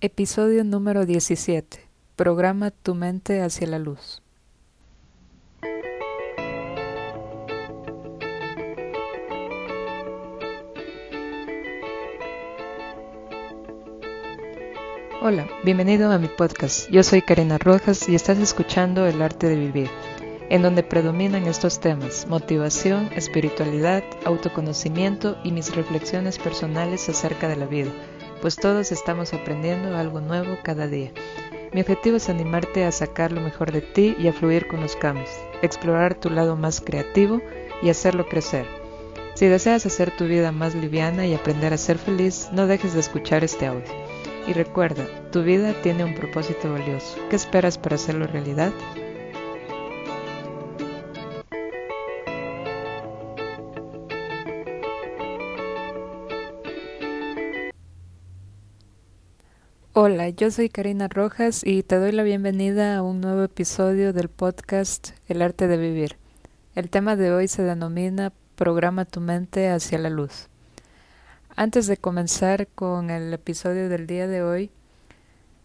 Episodio número 17. Programa tu mente hacia la luz. Hola, bienvenido a mi podcast. Yo soy Karina Rojas y estás escuchando El arte de vivir, en donde predominan estos temas, motivación, espiritualidad, autoconocimiento y mis reflexiones personales acerca de la vida pues todos estamos aprendiendo algo nuevo cada día. Mi objetivo es animarte a sacar lo mejor de ti y a fluir con los cambios, explorar tu lado más creativo y hacerlo crecer. Si deseas hacer tu vida más liviana y aprender a ser feliz, no dejes de escuchar este audio. Y recuerda, tu vida tiene un propósito valioso. ¿Qué esperas para hacerlo realidad? Hola, yo soy Karina Rojas y te doy la bienvenida a un nuevo episodio del podcast El arte de vivir. El tema de hoy se denomina Programa tu mente hacia la luz. Antes de comenzar con el episodio del día de hoy,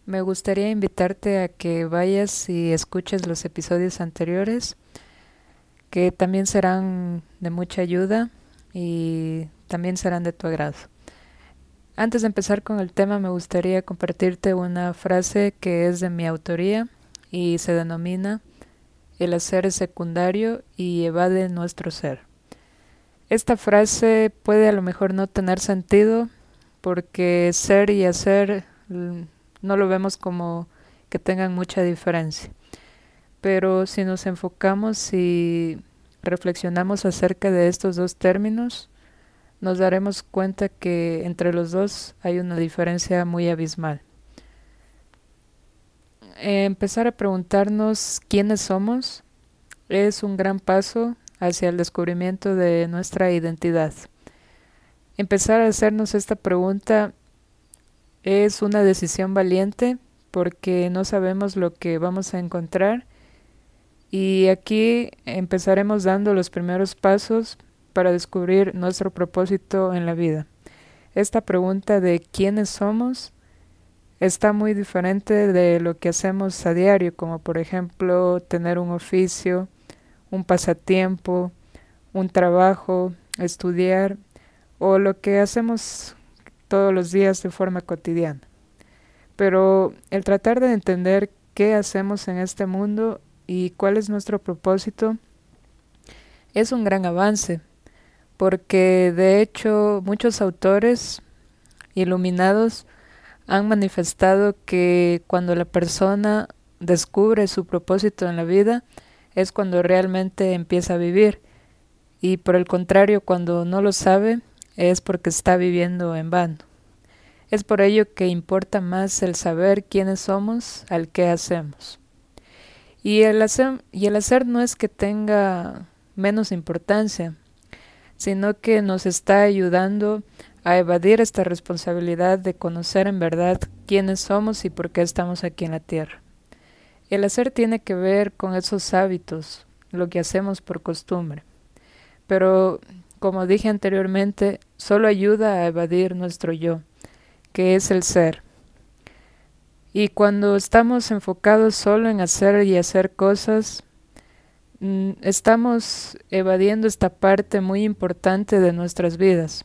me gustaría invitarte a que vayas y escuches los episodios anteriores, que también serán de mucha ayuda y también serán de tu agrado. Antes de empezar con el tema me gustaría compartirte una frase que es de mi autoría y se denomina El hacer es secundario y evade nuestro ser. Esta frase puede a lo mejor no tener sentido porque ser y hacer mm, no lo vemos como que tengan mucha diferencia. Pero si nos enfocamos y reflexionamos acerca de estos dos términos, nos daremos cuenta que entre los dos hay una diferencia muy abismal. Empezar a preguntarnos quiénes somos es un gran paso hacia el descubrimiento de nuestra identidad. Empezar a hacernos esta pregunta es una decisión valiente porque no sabemos lo que vamos a encontrar y aquí empezaremos dando los primeros pasos para descubrir nuestro propósito en la vida. Esta pregunta de quiénes somos está muy diferente de lo que hacemos a diario, como por ejemplo tener un oficio, un pasatiempo, un trabajo, estudiar o lo que hacemos todos los días de forma cotidiana. Pero el tratar de entender qué hacemos en este mundo y cuál es nuestro propósito es un gran avance porque de hecho muchos autores iluminados han manifestado que cuando la persona descubre su propósito en la vida es cuando realmente empieza a vivir y por el contrario cuando no lo sabe es porque está viviendo en vano. Es por ello que importa más el saber quiénes somos al qué hacemos. Y el hacer, y el hacer no es que tenga menos importancia, sino que nos está ayudando a evadir esta responsabilidad de conocer en verdad quiénes somos y por qué estamos aquí en la tierra. El hacer tiene que ver con esos hábitos, lo que hacemos por costumbre. Pero, como dije anteriormente, solo ayuda a evadir nuestro yo, que es el ser. Y cuando estamos enfocados solo en hacer y hacer cosas, estamos evadiendo esta parte muy importante de nuestras vidas.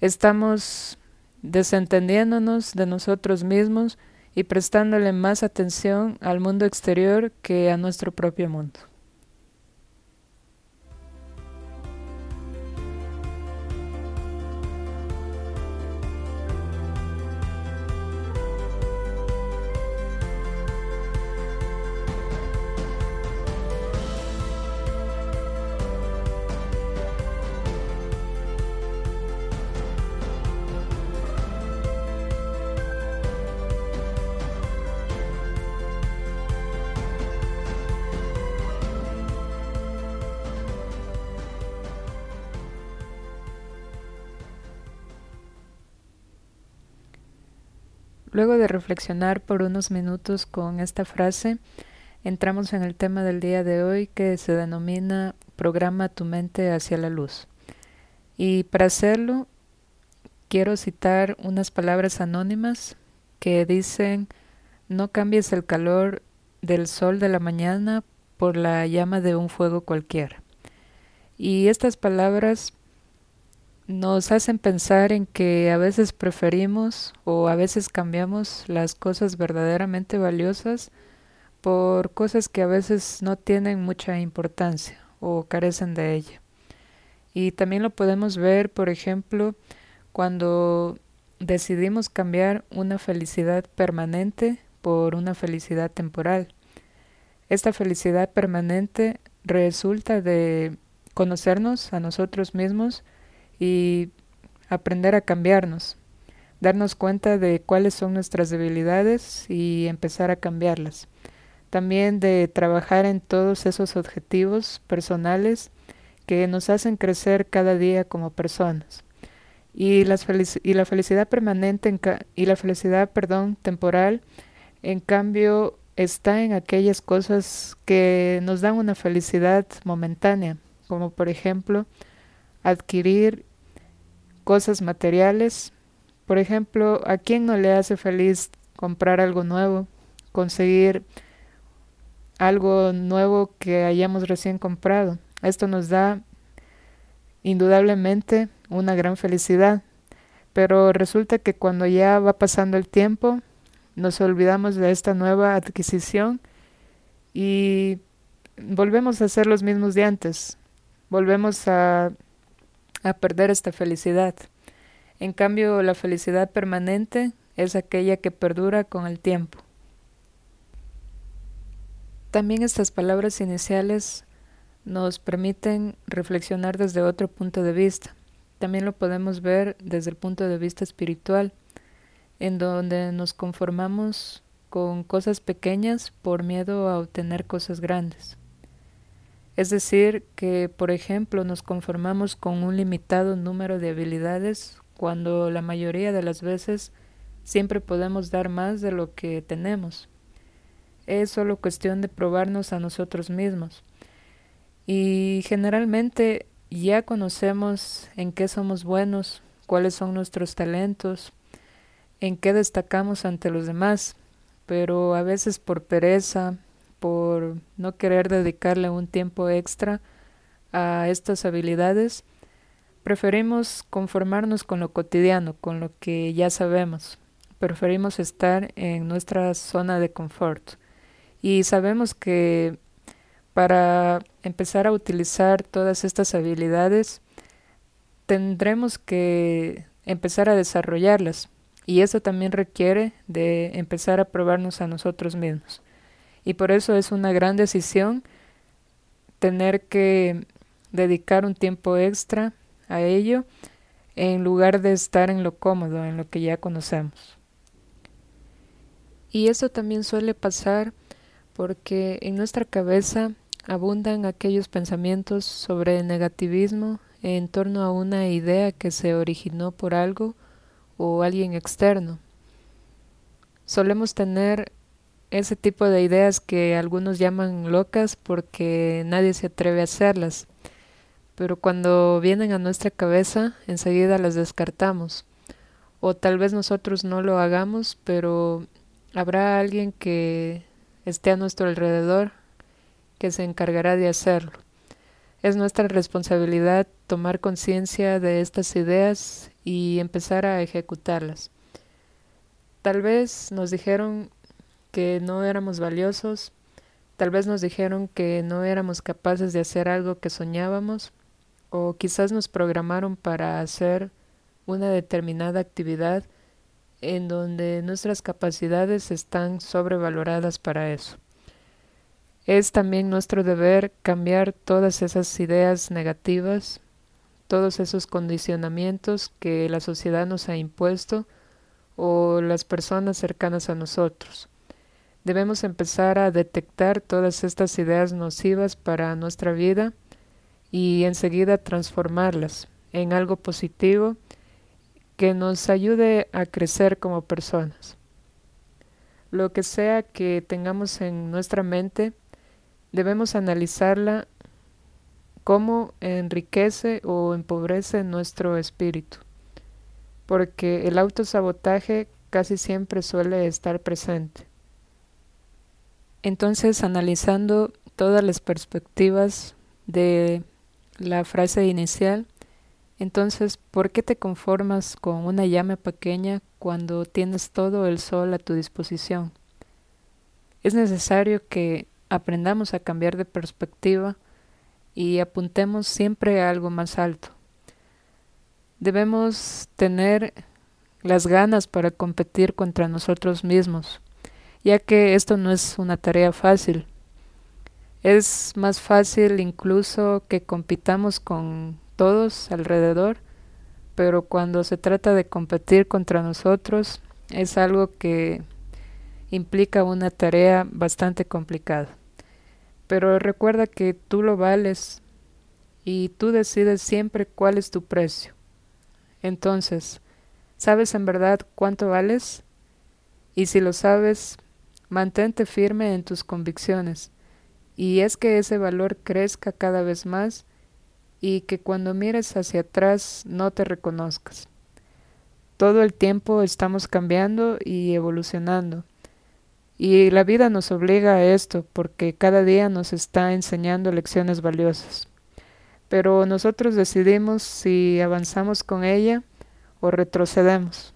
Estamos desentendiéndonos de nosotros mismos y prestándole más atención al mundo exterior que a nuestro propio mundo. Luego de reflexionar por unos minutos con esta frase, entramos en el tema del día de hoy que se denomina Programa tu mente hacia la luz. Y para hacerlo, quiero citar unas palabras anónimas que dicen no cambies el calor del sol de la mañana por la llama de un fuego cualquiera. Y estas palabras nos hacen pensar en que a veces preferimos o a veces cambiamos las cosas verdaderamente valiosas por cosas que a veces no tienen mucha importancia o carecen de ella. Y también lo podemos ver, por ejemplo, cuando decidimos cambiar una felicidad permanente por una felicidad temporal. Esta felicidad permanente resulta de conocernos a nosotros mismos y aprender a cambiarnos, darnos cuenta de cuáles son nuestras debilidades y empezar a cambiarlas. También de trabajar en todos esos objetivos personales que nos hacen crecer cada día como personas. Y, las la felicidad permanente y la felicidad, perdón, temporal, en cambio, está en aquellas cosas que nos dan una felicidad momentánea, como por ejemplo adquirir cosas materiales. Por ejemplo, ¿a quién no le hace feliz comprar algo nuevo, conseguir algo nuevo que hayamos recién comprado? Esto nos da indudablemente una gran felicidad, pero resulta que cuando ya va pasando el tiempo, nos olvidamos de esta nueva adquisición y volvemos a ser los mismos de antes, volvemos a, a perder esta felicidad. En cambio, la felicidad permanente es aquella que perdura con el tiempo. También estas palabras iniciales nos permiten reflexionar desde otro punto de vista. También lo podemos ver desde el punto de vista espiritual, en donde nos conformamos con cosas pequeñas por miedo a obtener cosas grandes. Es decir, que por ejemplo nos conformamos con un limitado número de habilidades cuando la mayoría de las veces siempre podemos dar más de lo que tenemos. Es solo cuestión de probarnos a nosotros mismos. Y generalmente ya conocemos en qué somos buenos, cuáles son nuestros talentos, en qué destacamos ante los demás, pero a veces por pereza, por no querer dedicarle un tiempo extra a estas habilidades, preferimos conformarnos con lo cotidiano, con lo que ya sabemos. Preferimos estar en nuestra zona de confort. Y sabemos que para empezar a utilizar todas estas habilidades, tendremos que empezar a desarrollarlas. Y eso también requiere de empezar a probarnos a nosotros mismos. Y por eso es una gran decisión tener que dedicar un tiempo extra a ello en lugar de estar en lo cómodo, en lo que ya conocemos. Y eso también suele pasar porque en nuestra cabeza abundan aquellos pensamientos sobre negativismo en torno a una idea que se originó por algo o alguien externo. Solemos tener ese tipo de ideas que algunos llaman locas porque nadie se atreve a hacerlas, pero cuando vienen a nuestra cabeza enseguida las descartamos. O tal vez nosotros no lo hagamos, pero habrá alguien que esté a nuestro alrededor que se encargará de hacerlo. Es nuestra responsabilidad tomar conciencia de estas ideas y empezar a ejecutarlas. Tal vez nos dijeron que no éramos valiosos, tal vez nos dijeron que no éramos capaces de hacer algo que soñábamos, o quizás nos programaron para hacer una determinada actividad en donde nuestras capacidades están sobrevaloradas para eso. Es también nuestro deber cambiar todas esas ideas negativas, todos esos condicionamientos que la sociedad nos ha impuesto o las personas cercanas a nosotros. Debemos empezar a detectar todas estas ideas nocivas para nuestra vida y enseguida transformarlas en algo positivo que nos ayude a crecer como personas. Lo que sea que tengamos en nuestra mente, debemos analizarla cómo enriquece o empobrece nuestro espíritu, porque el autosabotaje casi siempre suele estar presente. Entonces, analizando todas las perspectivas de la frase inicial, entonces, ¿por qué te conformas con una llama pequeña cuando tienes todo el sol a tu disposición? Es necesario que aprendamos a cambiar de perspectiva y apuntemos siempre a algo más alto. Debemos tener las ganas para competir contra nosotros mismos, ya que esto no es una tarea fácil. Es más fácil incluso que compitamos con todos alrededor, pero cuando se trata de competir contra nosotros es algo que implica una tarea bastante complicada. Pero recuerda que tú lo vales y tú decides siempre cuál es tu precio. Entonces, ¿sabes en verdad cuánto vales? Y si lo sabes, mantente firme en tus convicciones, y es que ese valor crezca cada vez más y que cuando mires hacia atrás no te reconozcas. Todo el tiempo estamos cambiando y evolucionando. Y la vida nos obliga a esto porque cada día nos está enseñando lecciones valiosas pero nosotros decidimos si avanzamos con ella o retrocedemos.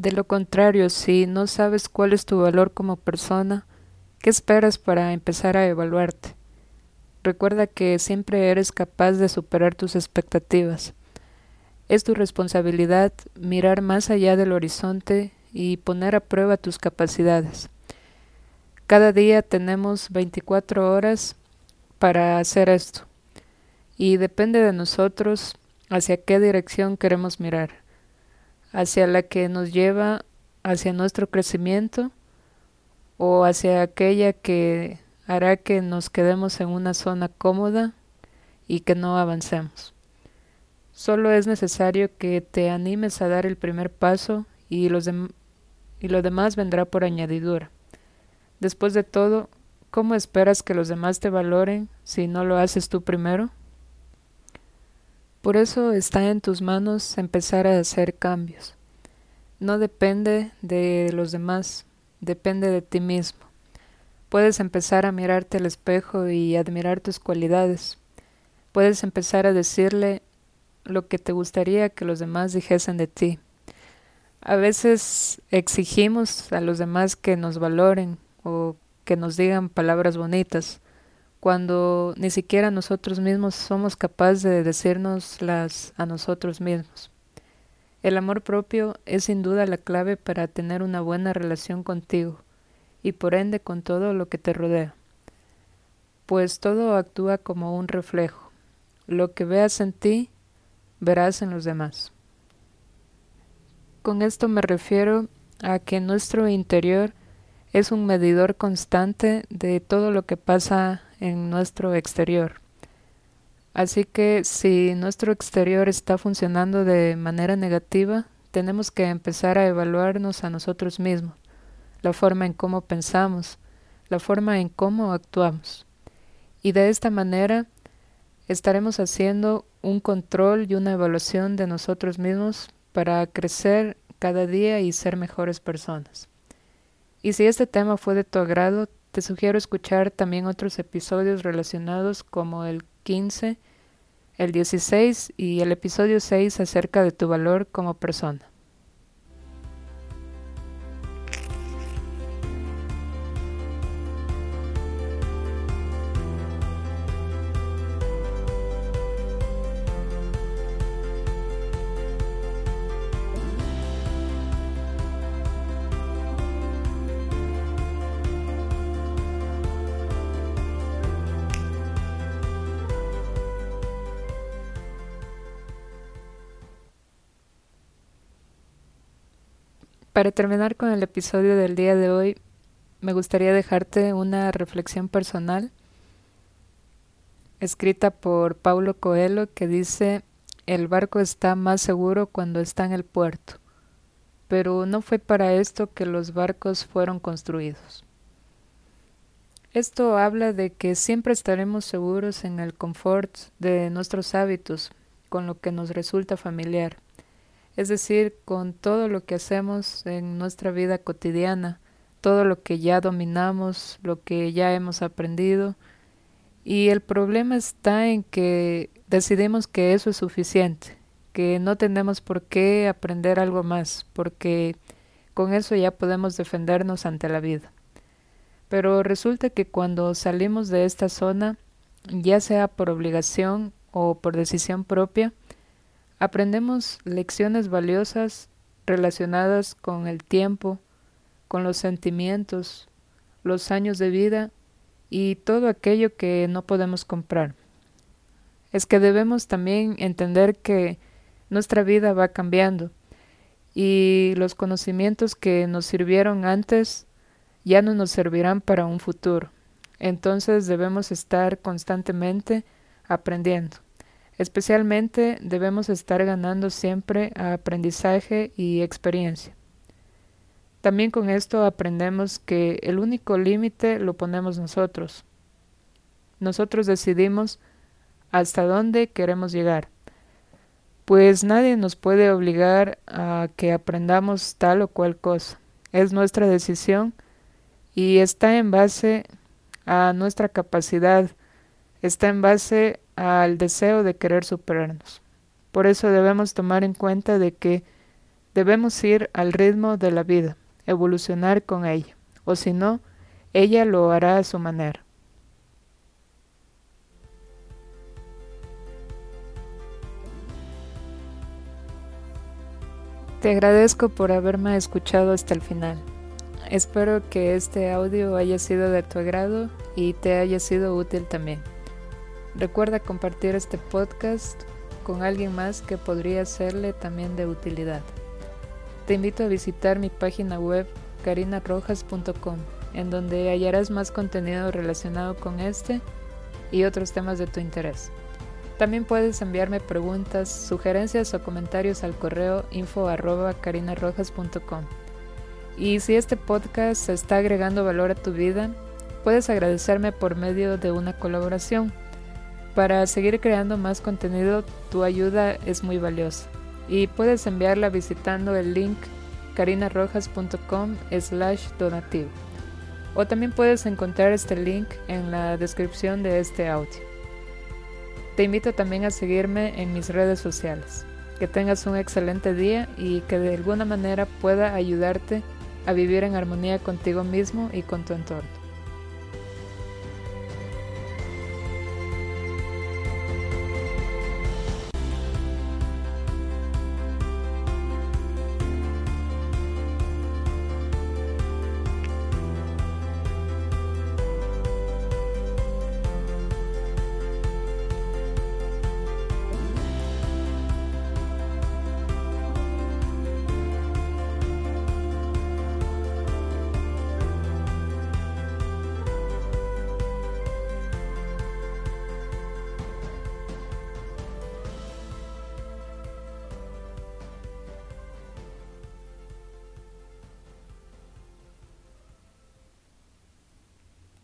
De lo contrario, si no sabes cuál es tu valor como persona, ¿qué esperas para empezar a evaluarte? Recuerda que siempre eres capaz de superar tus expectativas. Es tu responsabilidad mirar más allá del horizonte y poner a prueba tus capacidades. Cada día tenemos 24 horas para hacer esto y depende de nosotros hacia qué dirección queremos mirar, hacia la que nos lleva hacia nuestro crecimiento o hacia aquella que hará que nos quedemos en una zona cómoda y que no avancemos. Solo es necesario que te animes a dar el primer paso y, los y lo demás vendrá por añadidura. Después de todo, ¿cómo esperas que los demás te valoren si no lo haces tú primero? Por eso está en tus manos empezar a hacer cambios. No depende de los demás, depende de ti mismo. Puedes empezar a mirarte al espejo y admirar tus cualidades. Puedes empezar a decirle lo que te gustaría que los demás dijesen de ti. A veces exigimos a los demás que nos valoren o que nos digan palabras bonitas, cuando ni siquiera nosotros mismos somos capaces de decirnoslas a nosotros mismos. El amor propio es sin duda la clave para tener una buena relación contigo y por ende con todo lo que te rodea, pues todo actúa como un reflejo. Lo que veas en ti, verás en los demás. Con esto me refiero a que nuestro interior es un medidor constante de todo lo que pasa en nuestro exterior. Así que si nuestro exterior está funcionando de manera negativa, tenemos que empezar a evaluarnos a nosotros mismos, la forma en cómo pensamos, la forma en cómo actuamos. Y de esta manera estaremos haciendo un control y una evaluación de nosotros mismos para crecer cada día y ser mejores personas. Y si este tema fue de tu agrado, te sugiero escuchar también otros episodios relacionados como el 15, el 16 y el episodio 6 acerca de tu valor como persona. Para terminar con el episodio del día de hoy, me gustaría dejarte una reflexión personal escrita por Paulo Coelho que dice, el barco está más seguro cuando está en el puerto, pero no fue para esto que los barcos fueron construidos. Esto habla de que siempre estaremos seguros en el confort de nuestros hábitos, con lo que nos resulta familiar es decir, con todo lo que hacemos en nuestra vida cotidiana, todo lo que ya dominamos, lo que ya hemos aprendido. Y el problema está en que decidimos que eso es suficiente, que no tenemos por qué aprender algo más, porque con eso ya podemos defendernos ante la vida. Pero resulta que cuando salimos de esta zona, ya sea por obligación o por decisión propia, aprendemos lecciones valiosas relacionadas con el tiempo, con los sentimientos, los años de vida y todo aquello que no podemos comprar. Es que debemos también entender que nuestra vida va cambiando y los conocimientos que nos sirvieron antes ya no nos servirán para un futuro. Entonces debemos estar constantemente aprendiendo. Especialmente debemos estar ganando siempre aprendizaje y experiencia. También con esto aprendemos que el único límite lo ponemos nosotros. Nosotros decidimos hasta dónde queremos llegar, pues nadie nos puede obligar a que aprendamos tal o cual cosa. Es nuestra decisión y está en base a nuestra capacidad, está en base al deseo de querer superarnos. Por eso debemos tomar en cuenta de que debemos ir al ritmo de la vida, evolucionar con ella, o si no, ella lo hará a su manera. Te agradezco por haberme escuchado hasta el final. Espero que este audio haya sido de tu agrado y te haya sido útil también. Recuerda compartir este podcast con alguien más que podría serle también de utilidad. Te invito a visitar mi página web carinarrojas.com, en donde hallarás más contenido relacionado con este y otros temas de tu interés. También puedes enviarme preguntas, sugerencias o comentarios al correo info y si este podcast está agregando valor a tu vida, puedes agradecerme por medio de una colaboración. Para seguir creando más contenido, tu ayuda es muy valiosa y puedes enviarla visitando el link carinarrojas.com slash donativo. O también puedes encontrar este link en la descripción de este audio. Te invito también a seguirme en mis redes sociales. Que tengas un excelente día y que de alguna manera pueda ayudarte a vivir en armonía contigo mismo y con tu entorno.